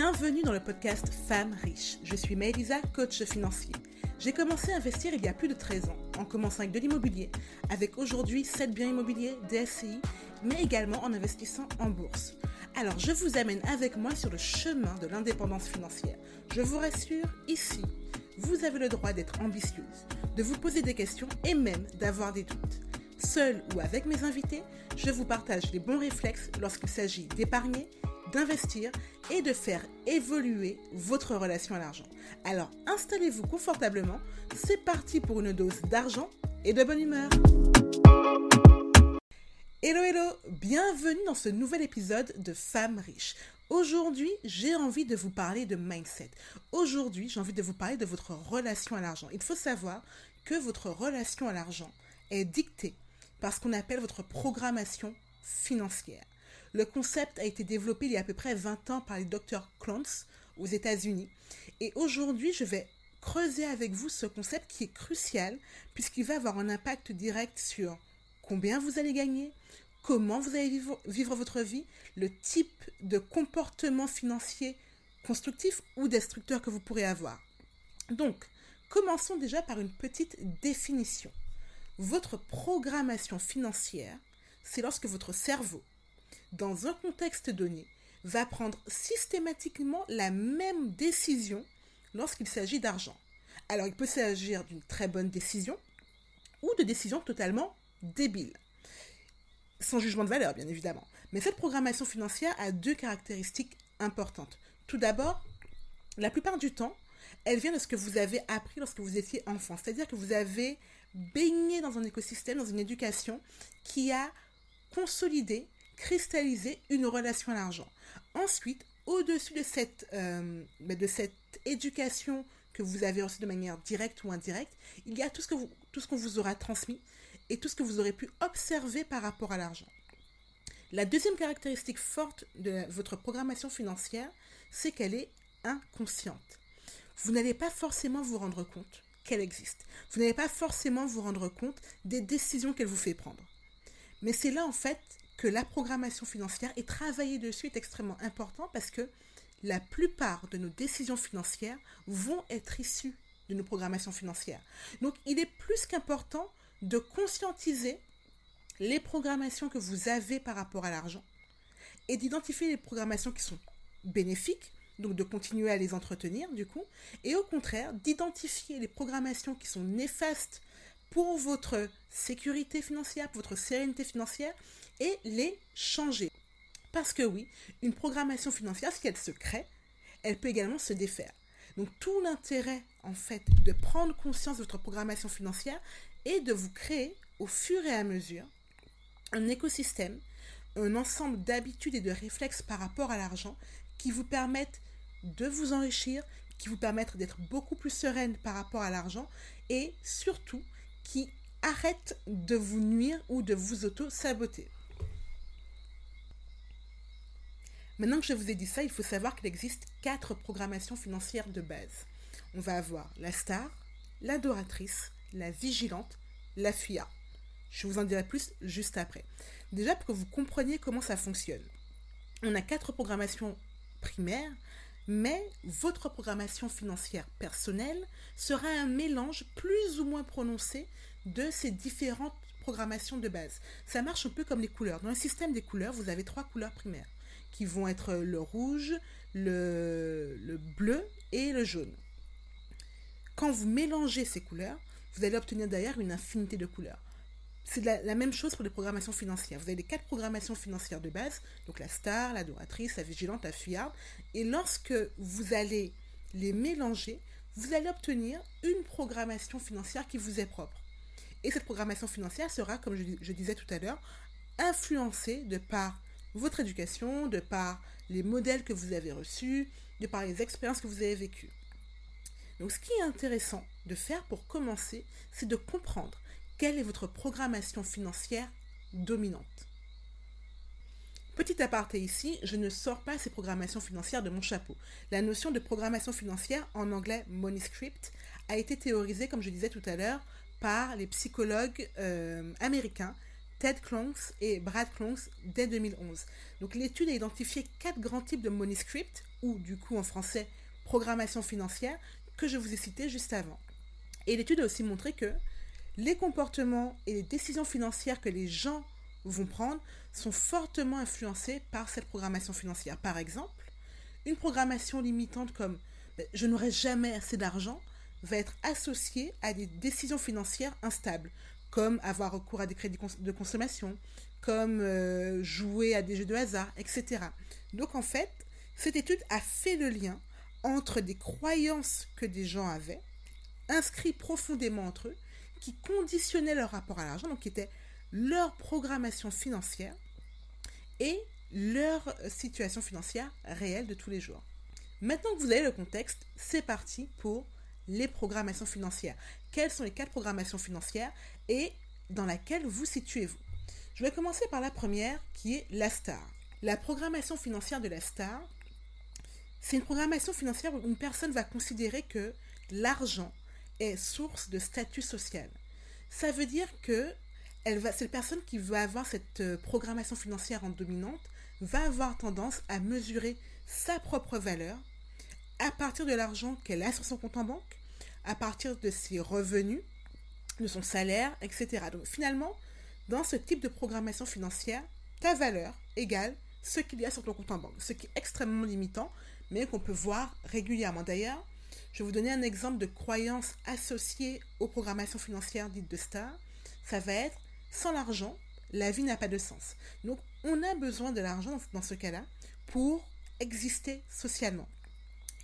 Bienvenue dans le podcast Femmes riches. Je suis Maëlisa, coach financier. J'ai commencé à investir il y a plus de 13 ans, en commençant avec de l'immobilier, avec aujourd'hui 7 biens immobiliers, DSCI, mais également en investissant en bourse. Alors je vous amène avec moi sur le chemin de l'indépendance financière. Je vous rassure, ici, vous avez le droit d'être ambitieuse, de vous poser des questions et même d'avoir des doutes. Seul ou avec mes invités, je vous partage les bons réflexes lorsqu'il s'agit d'épargner, d'investir et de faire évoluer votre relation à l'argent. Alors installez-vous confortablement, c'est parti pour une dose d'argent et de bonne humeur. Hello hello, bienvenue dans ce nouvel épisode de Femmes riches. Aujourd'hui, j'ai envie de vous parler de mindset. Aujourd'hui, j'ai envie de vous parler de votre relation à l'argent. Il faut savoir que votre relation à l'argent est dictée par ce qu'on appelle votre programmation financière. Le concept a été développé il y a à peu près 20 ans par le docteur Clance aux États-Unis. Et aujourd'hui, je vais creuser avec vous ce concept qui est crucial puisqu'il va avoir un impact direct sur combien vous allez gagner, comment vous allez vivre, votre vie, le type de comportement financier constructif ou destructeur que vous pourrez avoir. Donc, commençons déjà par une petite définition. Votre programmation financière, c'est lorsque votre cerveau, dans un contexte donné, va prendre systématiquement la même décision lorsqu'il s'agit d'argent. Alors, il peut s'agir d'une très bonne décision ou de décisions totalement débiles. Sans jugement de valeur, bien évidemment. Mais cette programmation financière a deux caractéristiques importantes. Tout d'abord, la plupart du temps, elle vient de ce que vous avez appris lorsque vous étiez enfant. C'est-à-dire que vous avez baigné dans un écosystème, dans une éducation qui a consolidé, cristallisé une relation à l'argent. Ensuite, au-dessus de cette, euh, de cette éducation que vous avez reçue de manière directe ou indirecte, il y a tout ce, que vous, tout ce qu'on vous aura transmis et tout ce que vous aurez pu observer par rapport à l'argent. La deuxième caractéristique forte de votre programmation financière, c'est qu'elle est inconsciente. Vous n'allez pas forcément vous rendre compte qu'elle existe. Vous n'allez pas forcément vous rendre compte des décisions qu'elle vous fait prendre. Mais c'est là en fait que la programmation financière et travailler dessus est extrêmement important parce que la plupart de nos décisions financières vont être issues de nos programmations financières. Donc il est plus qu'important de conscientiser les programmations que vous avez par rapport à l'argent et d'identifier les programmations qui sont bénéfiques donc de continuer à les entretenir du coup, et au contraire d'identifier les programmations qui sont néfastes pour votre sécurité financière, pour votre sérénité financière, et les changer. Parce que oui, une programmation financière, si elle se crée, elle peut également se défaire. Donc tout l'intérêt, en fait, de prendre conscience de votre programmation financière est de vous créer au fur et à mesure un écosystème, un ensemble d'habitudes et de réflexes par rapport à l'argent qui vous permettent de vous enrichir, qui vous permettent d'être beaucoup plus sereine par rapport à l'argent et surtout qui arrêtent de vous nuire ou de vous auto-saboter. Maintenant que je vous ai dit ça, il faut savoir qu'il existe quatre programmations financières de base. On va avoir la star, l'adoratrice, la vigilante, la FIA. Je vous en dirai plus juste après. Déjà pour que vous compreniez comment ça fonctionne. On a quatre programmations primaires mais votre programmation financière personnelle sera un mélange plus ou moins prononcé de ces différentes programmations de base. Ça marche un peu comme les couleurs. Dans le système des couleurs, vous avez trois couleurs primaires qui vont être le rouge, le, bleu et le jaune. Quand vous mélangez ces couleurs, vous allez obtenir d'ailleurs une infinité de couleurs. C'est la, même chose pour les programmations financières. Vous avez les quatre programmations financières de base, donc la star, la doratrice, la vigilante, la fuyarde. Et lorsque vous allez les mélanger, vous allez obtenir une programmation financière qui vous est propre. Et cette programmation financière sera, comme je, je disais tout à l'heure, influencée de par votre éducation, de par les modèles que vous avez reçus, de par les expériences que vous avez vécues. Donc ce qui est intéressant de faire pour commencer, c'est de comprendre quelle est votre programmation financière dominante Petit aparté ici, je ne sors pas ces programmations financières de mon chapeau. La notion de programmation financière, en anglais money script, a été théorisée, comme je disais tout à l'heure, par les psychologues euh, américains Ted Clonks et Brad Clonks dès 2011. Donc l'étude a identifié quatre grands types de money ou du coup en français programmation financière, que je vous ai cité juste avant. Et l'étude a aussi montré que les comportements et les décisions financières que les gens vont prendre sont fortement influencés par cette programmation financière. Par exemple, une programmation limitante comme ben, je n'aurai jamais assez d'argent va être associée à des décisions financières instables, comme avoir recours à des crédits de consommation, comme euh, jouer à des jeux de hasard, etc. Donc en fait, cette étude a fait le lien entre des croyances que des gens avaient, inscrits profondément entre eux, qui conditionnaient leur rapport à l'argent, donc qui était leur programmation financière et leur situation financière réelle de tous les jours. Maintenant que vous avez le contexte, c'est parti pour les programmations financières. Quelles sont les quatre programmations financières et dans laquelle vous situez-vous Je vais commencer par la première qui est la star. La programmation financière de la star, c'est une programmation financière où une personne va considérer que l'argent est source de statut social. Ça veut dire que cette personne qui va avoir cette euh, programmation financière en dominante va avoir tendance à mesurer sa propre valeur à partir de l'argent qu'elle a sur son compte en banque, à partir de ses revenus, de son salaire, etc. Donc finalement, dans ce type de programmation financière, ta valeur égale ce qu'il y a sur ton compte en banque, ce qui est extrêmement limitant, mais qu'on peut voir régulièrement. D'ailleurs, je vais vous donner un exemple de croyance associée aux programmations financières dites de star. Ça va être sans l'argent, la vie n'a pas de sens. Donc, on a besoin de l'argent dans ce cas-là pour exister socialement.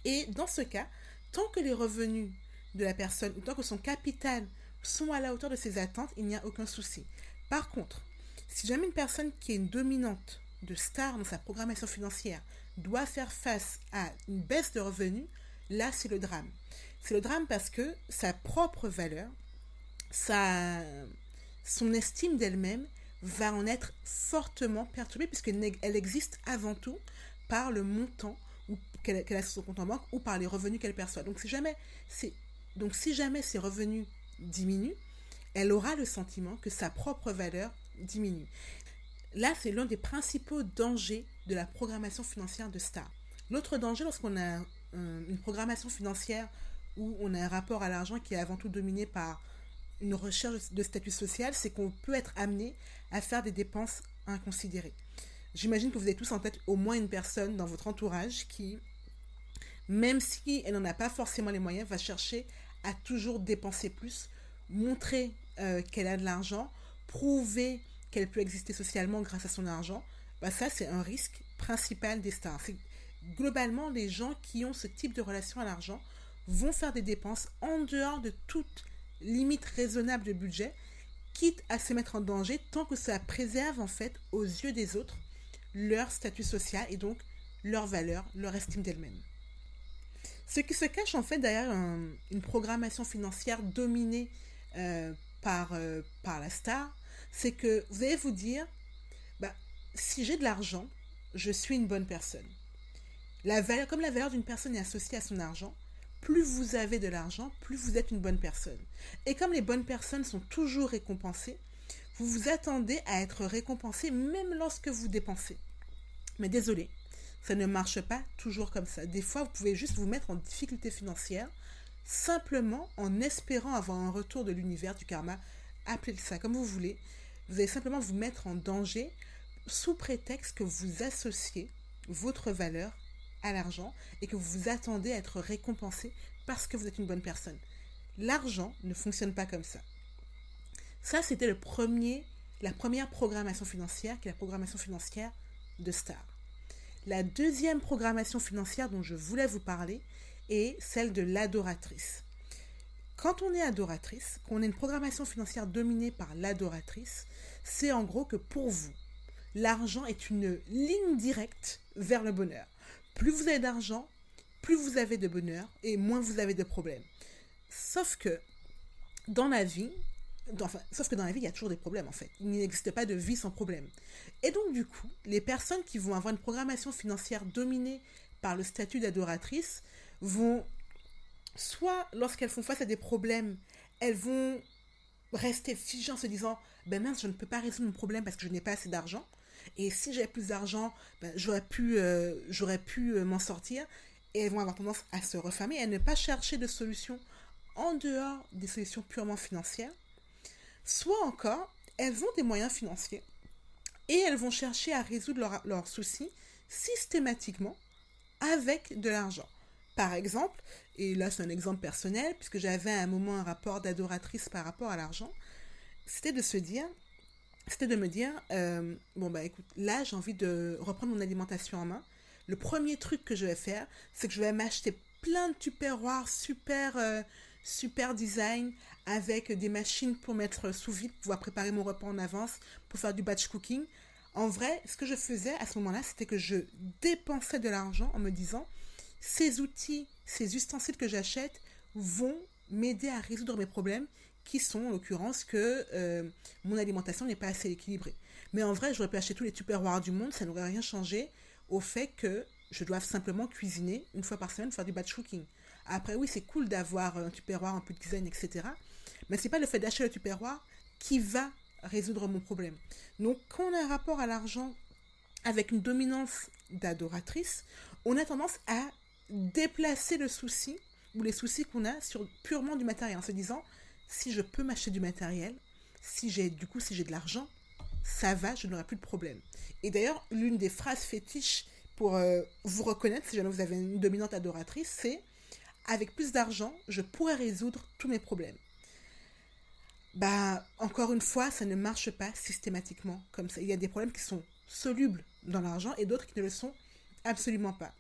Et dans ce cas, tant que les revenus de la personne, ou tant que son capital sont à la hauteur de ses attentes, il n'y a aucun souci. Par contre, si jamais une personne qui est une dominante de star dans sa programmation financière doit faire face à une baisse de revenus, là c'est le drame. C'est le drame parce que sa propre valeur, son estime d'elle-même va en être fortement perturbée puisqu'elle existe avant tout par le montant qu'elle a sur son compte en banque ou par les revenus qu'elle perçoit. Donc si jamais, donc si jamais ses revenus diminuent, elle aura le sentiment que sa propre valeur diminue. Là, c'est l'un des principaux dangers de la programmation financière de Star. L'autre danger lorsqu'on a une programmation financière où on a un rapport à l'argent qui est avant tout dominé par une recherche de statut social, c'est qu'on peut être amené à faire des dépenses inconsidérées. J'imagine que vous avez tous en tête au moins une personne dans votre entourage qui, même si elle n'en a pas forcément les moyens, va chercher à toujours dépenser plus, montrer euh, qu'elle a de l'argent, prouver qu'elle peut exister socialement grâce à son argent. Bah ça, c'est un risque principal des stars. Globalement, les gens qui ont ce type de relation à l'argent vont faire des dépenses en dehors de toute limite raisonnable de budget, quitte à se mettre en danger tant que ça préserve en fait aux yeux des autres leur statut social et donc leur valeur, leur estime d'elle-même. Ce qui se cache en fait derrière une programmation financière dominée euh, par, euh, par la star, c'est que vous allez vous dire, bah, si j'ai de l'argent, je suis une bonne personne. Comme la valeur d'une personne est associée à son argent, plus vous avez de l'argent, plus vous êtes une bonne personne. Et comme les bonnes personnes sont toujours récompensées, vous vous attendez à être récompensé même lorsque vous dépensez. Mais désolé, ça ne marche pas toujours comme ça. Des fois, vous pouvez juste vous mettre en difficulté financière simplement en espérant avoir un retour de l'univers, du karma, appelez ça comme vous voulez. Vous allez simplement vous mettre en danger sous prétexte que vous associez votre valeur à l'argent et que vous attendez à être récompensé parce que vous êtes une bonne personne. L'argent ne fonctionne pas comme ça. Ça, c'était le premier, la première programmation financière, qui est la programmation financière de Star. La deuxième programmation financière dont je voulais vous parler est celle de l'adoratrice. Quand on est adoratrice, qu'on a une programmation financière dominée par l'adoratrice, c'est en gros que pour vous, l'argent est une ligne directe vers le bonheur. Plus vous avez d'argent, plus vous avez de bonheur et moins vous avez de problèmes. Sauf que dans la vie, sauf que dans la vie, il y a toujours des problèmes en fait. Il n'existe pas de vie sans problème. Et donc du coup, les personnes qui vont avoir une programmation financière dominée par le statut d'adoratrice vont, soit lorsqu'elles font face à des problèmes, elles vont rester figé en se disant, ben mince, je ne peux pas résoudre mon problème parce que je n'ai pas assez d'argent. Et si j'avais plus d'argent, ben, j'aurais pu, euh, pu euh, m'en sortir. Et elles vont avoir tendance à se refermer à ne pas chercher de solutions en dehors des solutions purement financières. Soit encore, elles ont des moyens financiers et elles vont chercher à résoudre leurs soucis systématiquement avec de l'argent. Par exemple, et là c'est un exemple personnel, puisque j'avais à un moment un rapport d'adoratrice par rapport à l'argent, c'était de se dire, c'était de me dire, euh, bon bah écoute, là j'ai envie de reprendre mon alimentation en main. Le premier truc que je vais faire, c'est que je vais m'acheter plein de tupperwares super, euh, super design avec des machines pour mettre sous vide, pouvoir préparer mon repas en avance, pour faire du batch cooking. En vrai, ce que je faisais à ce moment-là, c'était que je dépensais de l'argent en me disant, ces outils, ces ustensiles que j'achète vont m'aider à résoudre mes problèmes qui sont en l'occurrence que euh, mon alimentation n'est pas assez équilibrée. Mais en vrai, j'aurais pu acheter tous les tupperwares du monde, ça n'aurait rien changé au fait que je dois simplement cuisiner une fois par semaine, faire du batch cooking. Après, oui, c'est cool d'avoir un tupperware, un peu de design, etc. Mais c'est pas le fait d'acheter le tupperware qui va résoudre mon problème. Donc, quand on a un rapport à l'argent avec une dominance d'adoratrice, on a tendance à déplacer le souci ou les soucis qu'on a sur purement du matériel en se disant si je peux m'acheter du matériel, si j'ai du coup si j'ai de l'argent, ça va, je n'aurai plus de problème. Et d'ailleurs, l'une des phrases fétiches pour euh, vous reconnaître si jamais vous avez une dominante adoratrice, c'est avec plus d'argent, je pourrais résoudre tous mes problèmes. Bah, encore une fois, ça ne marche pas systématiquement comme ça. Il y a des problèmes qui sont solubles dans l'argent et d'autres qui ne le sont absolument pas.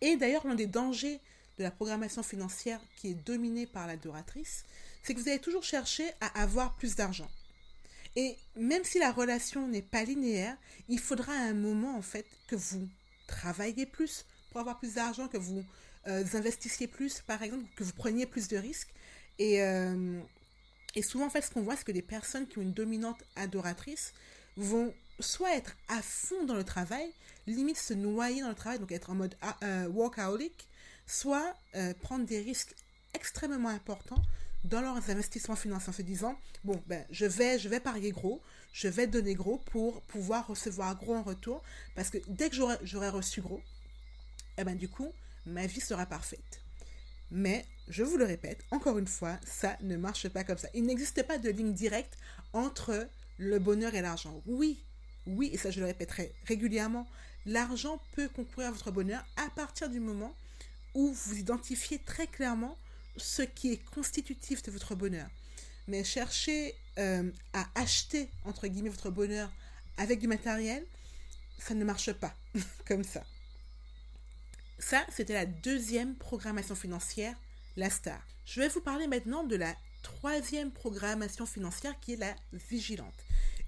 Et d'ailleurs, l'un des dangers de la programmation financière qui est dominée par l'adoratrice, c'est que vous allez toujours chercher à avoir plus d'argent. Et même si la relation n'est pas linéaire, il faudra à un moment, en fait, que vous travailliez plus pour avoir plus d'argent, que vous euh, investissiez plus, par exemple, que vous preniez plus de risques. Et, euh, et souvent, en fait, ce qu'on voit, c'est que des personnes qui ont une dominante adoratrice vont soit être à fond dans le travail, limite se noyer dans le travail, donc être en mode ah, euh, workaholic, soit euh, prendre des risques extrêmement importants dans leurs investissements financiers en se disant bon ben je vais je vais parier gros je vais donner gros pour pouvoir recevoir gros en retour parce que dès que j'aurai reçu gros eh ben du coup ma vie sera parfaite mais je vous le répète encore une fois ça ne marche pas comme ça il n'existe pas de ligne directe entre le bonheur et l'argent oui oui, et ça je le répéterai régulièrement, l'argent peut concourir à votre bonheur à partir du moment où vous identifiez très clairement ce qui est constitutif de votre bonheur. Mais chercher euh, à acheter, entre guillemets, votre bonheur avec du matériel, ça ne marche pas comme ça. Ça, c'était la deuxième programmation financière, la star. Je vais vous parler maintenant de la troisième programmation financière qui est la vigilante.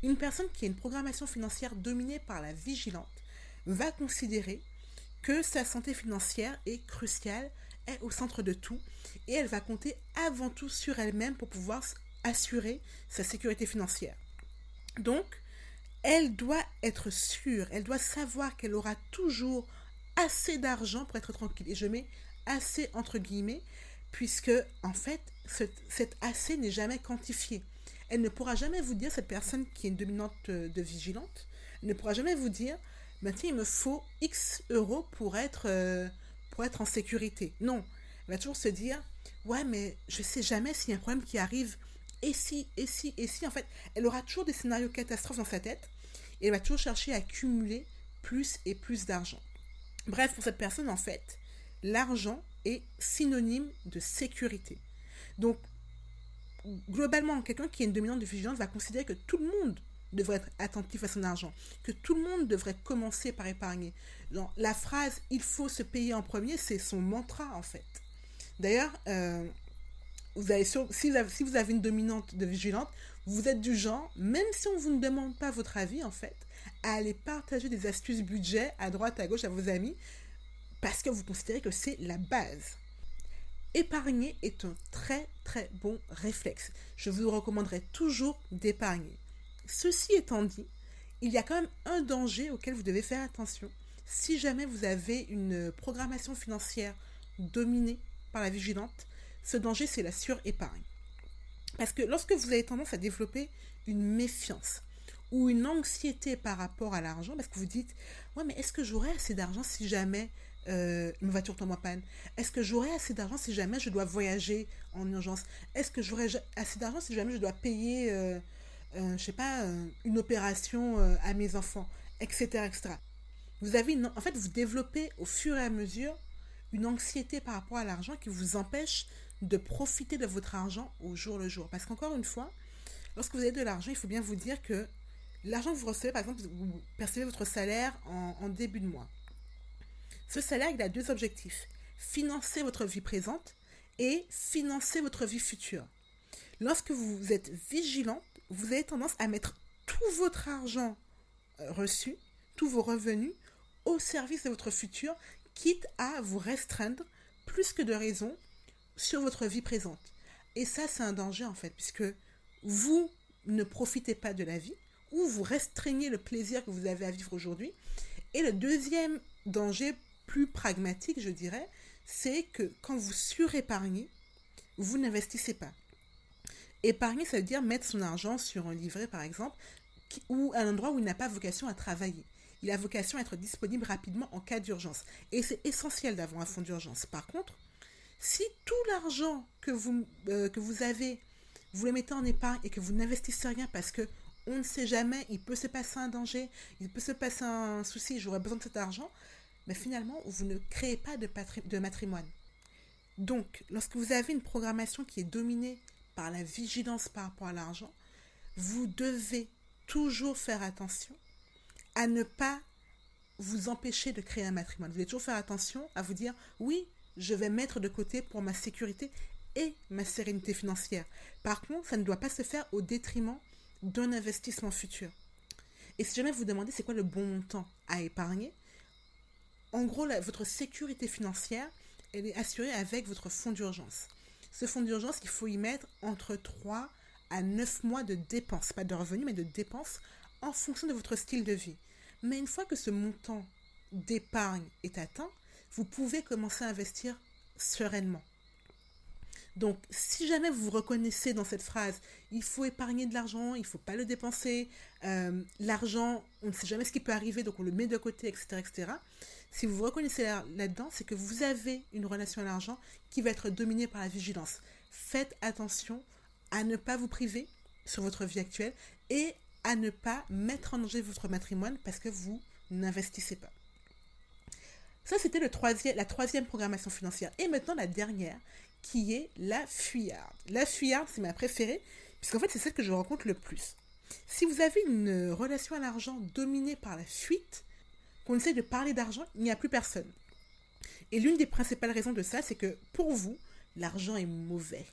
Une personne qui a une programmation financière dominée par la vigilante va considérer que sa santé financière est cruciale, est au centre de tout, et elle va compter avant tout sur elle-même pour pouvoir assurer sa sécurité financière. Donc, elle doit être sûre, elle doit savoir qu'elle aura toujours assez d'argent pour être tranquille. Et je mets assez entre guillemets, puisque en fait, cet assez n'est jamais quantifié elle ne pourra jamais vous dire, cette personne qui est une dominante euh, de vigilante, ne pourra jamais vous dire, ben, il me faut X euros pour être, euh, en sécurité. Non, elle va toujours se dire, ouais, mais je sais jamais s'il y a un problème qui arrive, et si, et si, et si. En fait, elle aura toujours des scénarios catastrophes dans sa tête, et elle va toujours chercher à accumuler plus et plus d'argent. Bref, pour cette personne, en fait, l'argent est synonyme de sécurité. Donc, globalement, quelqu'un qui est une dominante de vigilance va considérer que tout le monde devrait être attentif à son argent, que tout le monde devrait commencer par épargner. la phrase il faut se payer en premier, c'est son mantra en fait. D'ailleurs, euh, vous si, vous avez, si vous avez une dominante de vigilante, vous êtes du genre, même si on vous ne demande pas votre avis en fait, à aller partager des astuces budget à droite, à gauche à vos amis, parce que vous considérez que c'est la base. Épargner est un très très bon réflexe. Je vous recommanderais toujours d'épargner. Ceci étant dit, il y a quand même un danger auquel vous devez faire attention. Si jamais vous avez une programmation financière dominée par la vigilante, ce danger c'est la surépargne. Parce que lorsque vous avez tendance à développer une méfiance ou une anxiété par rapport à l'argent, parce que vous dites, ouais, mais est-ce que j'aurai assez d'argent si jamais euh, une voiture tombe en panne? Est-ce que j'aurai assez d'argent si jamais je dois voyager en urgence? Est-ce que j'aurai assez d'argent si jamais je dois payer, euh, euh, je sais pas, une opération à mes enfants, etc., etc. Vous avez en fait, vous développez au fur et à mesure une anxiété par rapport à l'argent qui vous empêche de profiter de votre argent au jour le jour. Parce qu'encore une fois, lorsque vous avez de l'argent, il faut bien vous dire que l'argent que vous recevez, par exemple, vous percevez votre salaire en, début de mois. Ce salaire, il a deux objectifs. Financer votre vie présente et financer votre vie future. Lorsque vous êtes vigilant, vous avez tendance à mettre tout votre argent euh, reçu, tous vos revenus, au service de votre futur, quitte à vous restreindre plus que de raison sur votre vie présente. Et ça, c'est un danger en fait, puisque vous ne profitez pas de la vie, ou vous restreignez le plaisir que vous avez à vivre aujourd'hui. Et le deuxième danger plus pragmatique, je dirais, c'est que quand vous surépargnez, vous n'investissez pas. Épargner, ça veut dire mettre son argent sur un livret, par exemple, ou un endroit où il n'a pas vocation à travailler. Il a vocation à être disponible rapidement en cas d'urgence. Et c'est essentiel d'avoir un fonds d'urgence. Par contre, si tout l'argent que euh, que vous avez, vous le mettez en épargne et que vous n'investissez rien parce que on ne sait jamais, il peut se passer un danger, il peut se passer un souci, j'aurais besoin de cet argent, mais finalement, vous ne créez pas de, de matrimoine. Donc, lorsque vous avez une programmation qui est dominée par la vigilance par rapport à l'argent, vous devez toujours faire attention à ne pas vous empêcher de créer un matrimoine. Vous devez toujours faire attention à vous dire, oui, je vais mettre de côté pour ma sécurité et ma sérénité financière. Par contre, ça ne doit pas se faire au détriment d'un investissement futur. Et si jamais vous demandez c'est quoi le bon montant à épargner, en gros, votre sécurité financière, elle est assurée avec votre fonds d'urgence. Ce fonds d'urgence, il faut y mettre entre 3 à 9 mois de dépenses, pas de revenus, mais de dépenses en fonction de votre style de vie. Mais une fois que ce montant d'épargne est atteint, vous pouvez commencer à investir sereinement. Donc, si jamais vous vous reconnaissez dans cette phrase, il faut épargner de l'argent, il ne faut pas le dépenser, euh, l'argent, on ne sait jamais ce qui peut arriver, donc on le met de côté, etc. etc. Si vous vous reconnaissez là-dedans, c'est que vous avez une relation à l'argent qui va être dominée par la vigilance. Faites attention à ne pas vous priver sur votre vie actuelle et à ne pas mettre en danger votre matrimoine parce que vous n'investissez pas. Ça, c'était la troisième programmation financière. Et maintenant, la dernière, qui est la fuyarde. La fuyarde, c'est ma préférée, puisqu'en fait, c'est celle que je rencontre le plus. Si vous avez une relation à l'argent dominée par la fuite, qu'on essaie de parler d'argent, il n'y a plus personne. Et l'une des principales raisons de ça, c'est que pour vous, l'argent est mauvais.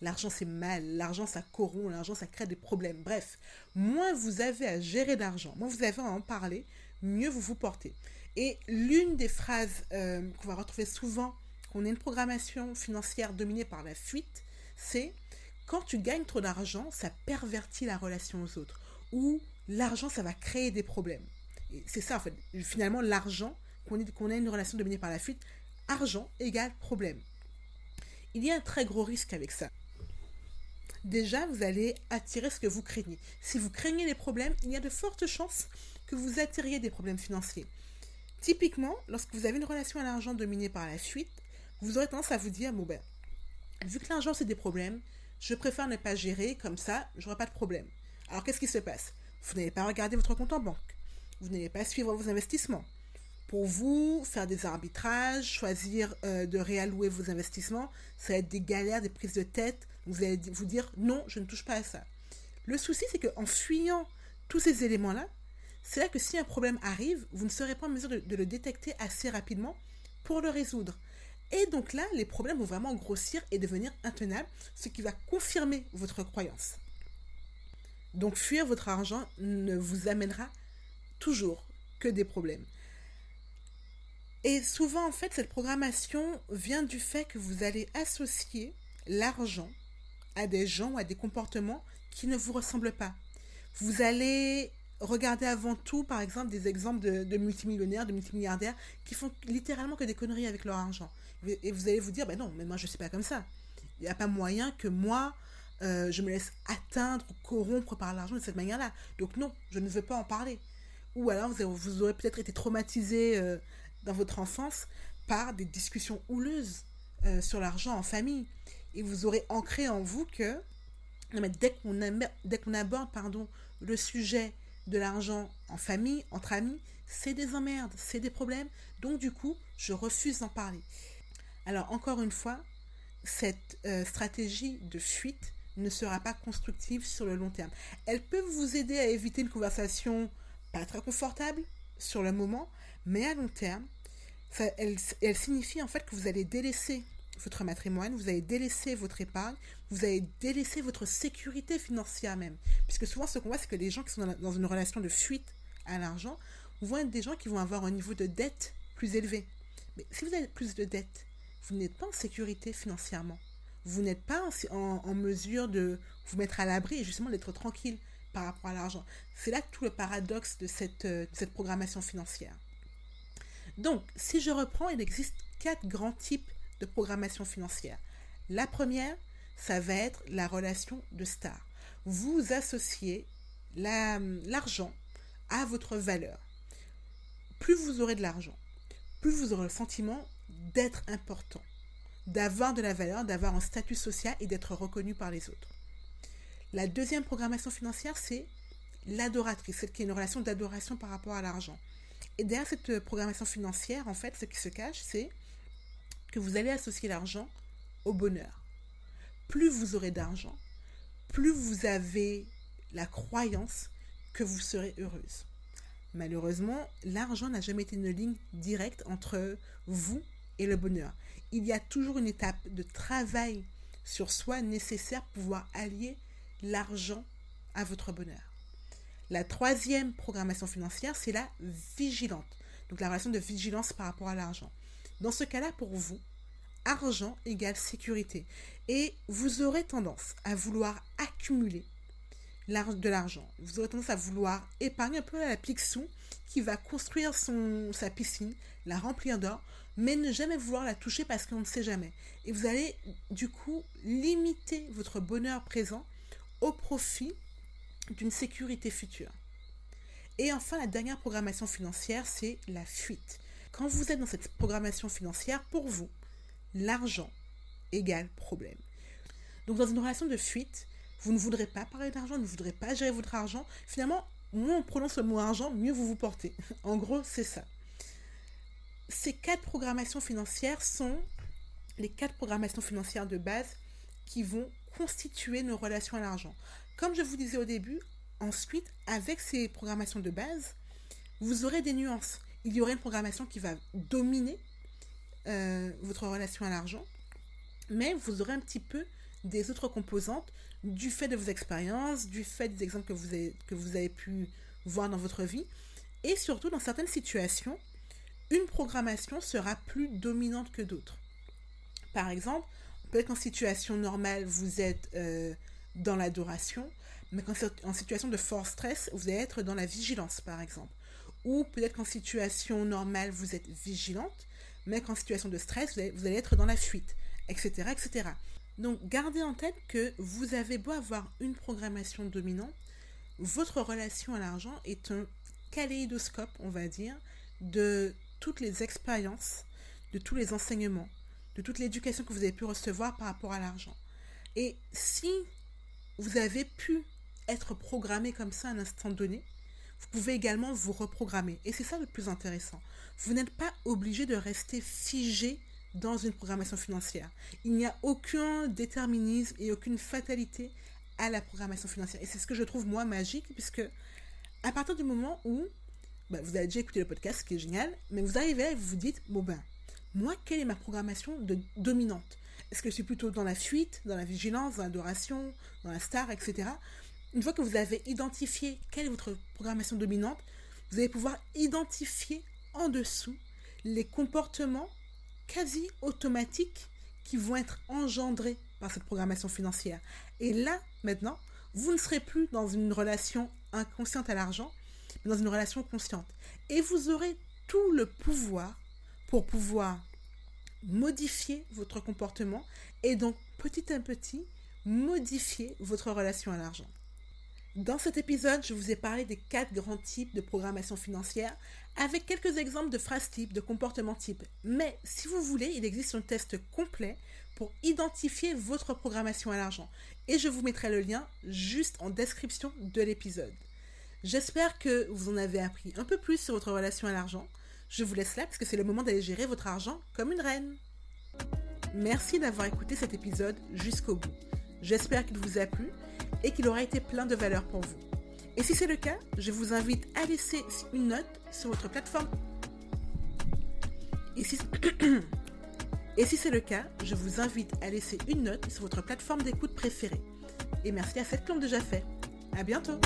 L'argent, c'est mal. L'argent, ça corrompt. L'argent, ça crée des problèmes. Bref, moins vous avez à gérer d'argent, moins vous avez à en parler, mieux vous vous portez. Et l'une des phrases euh, qu'on va retrouver souvent qu'on a une programmation financière dominée par la fuite, c'est quand tu gagnes trop d'argent, ça pervertit la relation aux autres. Ou l'argent, ça va créer des problèmes. C'est ça, en fait. Finalement, l'argent, qu'on ait, une relation dominée par la fuite, argent égale problème. Il y a un très gros risque avec ça. Déjà, vous allez attirer ce que vous craignez. Si vous craignez les problèmes, il y a de fortes chances que vous attiriez des problèmes financiers. Typiquement, lorsque vous avez une relation à l'argent dominée par la fuite, vous aurez tendance à vous dire, bon ben, vu que l'argent c'est des problèmes, je préfère ne pas gérer, comme ça, j'aurai pas de problème. Alors qu'est-ce qui se passe? Vous n'allez pas regarder votre compte en banque. Vous n'allez pas suivre vos investissements. Pour vous, faire des arbitrages, choisir euh, de réallouer vos investissements, ça va être des galères, des prises de tête. Vous allez vous dire non, je ne touche pas à ça. Le souci, c'est qu'en fuyant tous ces éléments-là, c'est là que si un problème arrive, vous ne serez pas en mesure de le détecter assez rapidement pour le résoudre. Et donc là, les problèmes vont vraiment grossir et devenir intenables, ce qui va confirmer votre croyance. Donc fuir votre argent ne vous amènera toujours que des problèmes. Et souvent, en fait, cette programmation vient du fait que vous allez associer l'argent à des gens ou à des comportements qui ne vous ressemblent pas. Vous allez regarder avant tout, par exemple, des exemples de, de multimillionnaires, de multimilliardaires qui font littéralement que des conneries avec leur argent. Et vous allez vous dire, ben non, mais moi je ne suis pas comme ça. Il n'y a pas moyen que moi, euh, je me laisse atteindre ou corrompre par l'argent de cette manière-là. Donc non, je ne veux pas en parler. Ou alors vous, aurez peut-être été traumatisé euh, dans votre enfance par des discussions houleuses euh, sur l'argent en famille. Et vous aurez ancré en vous que dès qu'on aborde pardon, le sujet de l'argent en famille, entre amis, c'est des emmerdes, c'est des problèmes. Donc du coup, je refuse d'en parler. Alors encore une fois, cette stratégie de fuite ne sera pas constructive sur le long terme. Elle peut vous aider à éviter une conversation pas très confortable sur le moment, mais à long terme, elle, signifie en fait que vous allez délaisser votre matrimoine, vous allez délaisser votre épargne, vous allez délaisser votre sécurité financière même. Puisque souvent, ce qu'on voit, c'est que les gens qui sont dans une relation de fuite à l'argent vont être des gens qui vont avoir un niveau de dette plus élevé. Mais si vous avez plus de dette, vous n'êtes pas en sécurité financièrement vous n'êtes pas en, mesure de vous mettre à l'abri et justement d'être tranquille par rapport à l'argent. C'est là tout le paradoxe de cette, euh, cette programmation financière. Donc, si je reprends, il existe quatre grands types de programmation financière. La première, ça va être la relation de star. Vous associez l'argent à votre valeur. Plus vous aurez de l'argent, plus vous aurez le sentiment d'être important d'avoir de la valeur, d'avoir un statut social et d'être reconnu par les autres. La deuxième programmation financière, c'est l'adoratrice, celle qui est une relation d'adoration par rapport à l'argent. Et derrière cette programmation financière, en fait, ce qui se cache, c'est que vous allez associer l'argent au bonheur. Plus vous aurez d'argent, plus vous avez la croyance que vous serez heureuse. Malheureusement, l'argent n'a jamais été une ligne directe entre vous et le bonheur il y a toujours une étape de travail sur soi nécessaire pour pouvoir allier l'argent à votre bonheur. La troisième programmation financière, c'est la vigilante. Donc la relation de vigilance par rapport à l'argent. Dans ce cas-là, pour vous, argent égale sécurité. Et vous aurez tendance à vouloir accumuler de l'argent. Vous aurez tendance à vouloir épargner un peu la Picsou qui va construire son, sa piscine, la remplir d'or, mais ne jamais vouloir la toucher parce qu'on ne sait jamais. Et vous allez du coup limiter votre bonheur présent au profit d'une sécurité future. Et enfin, la dernière programmation financière, c'est la fuite. Quand vous êtes dans cette programmation financière, pour vous, l'argent égale problème. Donc dans une relation de fuite, vous ne voudrez pas parler d'argent, vous ne voudrez pas gérer votre argent. Finalement, moins on prononce le mot argent, mieux vous vous portez. en gros, c'est ça ces quatre programmations financières sont les quatre programmations financières de base qui vont constituer nos relations à l'argent. Comme je vous disais au début, ensuite, avec ces programmations de base, vous aurez des nuances. Il y aura une programmation qui va dominer euh, votre relation à l'argent, mais vous aurez un petit peu des autres composantes du fait de vos expériences, du fait des exemples que vous avez, pu voir dans votre vie, et surtout dans certaines situations, une programmation sera plus dominante que d'autres. Par exemple, peut-être qu'en situation normale, vous êtes euh, dans l'adoration, mais en situation de fort stress, vous allez être dans la vigilance, par exemple. Ou peut-être qu'en situation normale, vous êtes vigilante, mais qu'en situation de stress, vous allez, vous allez, être dans la fuite, etc., etc. Donc, gardez en tête que vous avez beau avoir une programmation dominante, votre relation à l'argent est un kaléidoscope, on va dire, de toutes les expériences, de tous les enseignements, de toute l'éducation que vous avez pu recevoir par rapport à l'argent. Et si vous avez pu être programmé comme ça à un instant donné, vous pouvez également vous reprogrammer. Et c'est ça le plus intéressant. Vous n'êtes pas obligé de rester figé dans une programmation financière. Il n'y a aucun déterminisme et aucune fatalité à la programmation financière. Et c'est ce que je trouve moi magique, puisque à partir du moment où bah, vous avez déjà écouté le podcast, ce qui est génial, mais vous arrivez et vous vous dites, bon ben, moi, quelle est ma programmation dominante? Est-ce que je suis plutôt dans la fuite, dans la vigilance, dans l'adoration, dans la star, etc. Une fois que vous avez identifié quelle est votre programmation dominante, vous allez pouvoir identifier en dessous les comportements quasi automatiques qui vont être engendrés par cette programmation financière. Et là, maintenant, vous ne serez plus dans une relation inconsciente à l'argent, dans une relation consciente. Et vous aurez tout le pouvoir pour pouvoir modifier votre comportement et donc petit à petit modifier votre relation à l'argent. Dans cet épisode, je vous ai parlé des quatre grands types de programmation financière avec quelques exemples de phrases types, de comportements types. Mais si vous voulez, il existe un test complet pour identifier votre programmation à l'argent. Et je vous mettrai le lien juste en description de l'épisode. J'espère que vous en avez appris un peu plus sur votre relation à l'argent. Je vous laisse là parce que c'est le moment d'aller gérer votre argent comme une reine. Merci d'avoir écouté cet épisode jusqu'au bout. J'espère qu'il vous a plu et qu'il aura été plein de valeur pour vous. Et si c'est le cas, je vous invite à laisser une note sur votre plateforme. Et si, c'est le cas, je vous invite à laisser une note sur votre plateforme d'écoute préférée. Et merci à cette plante déjà fait. À bientôt!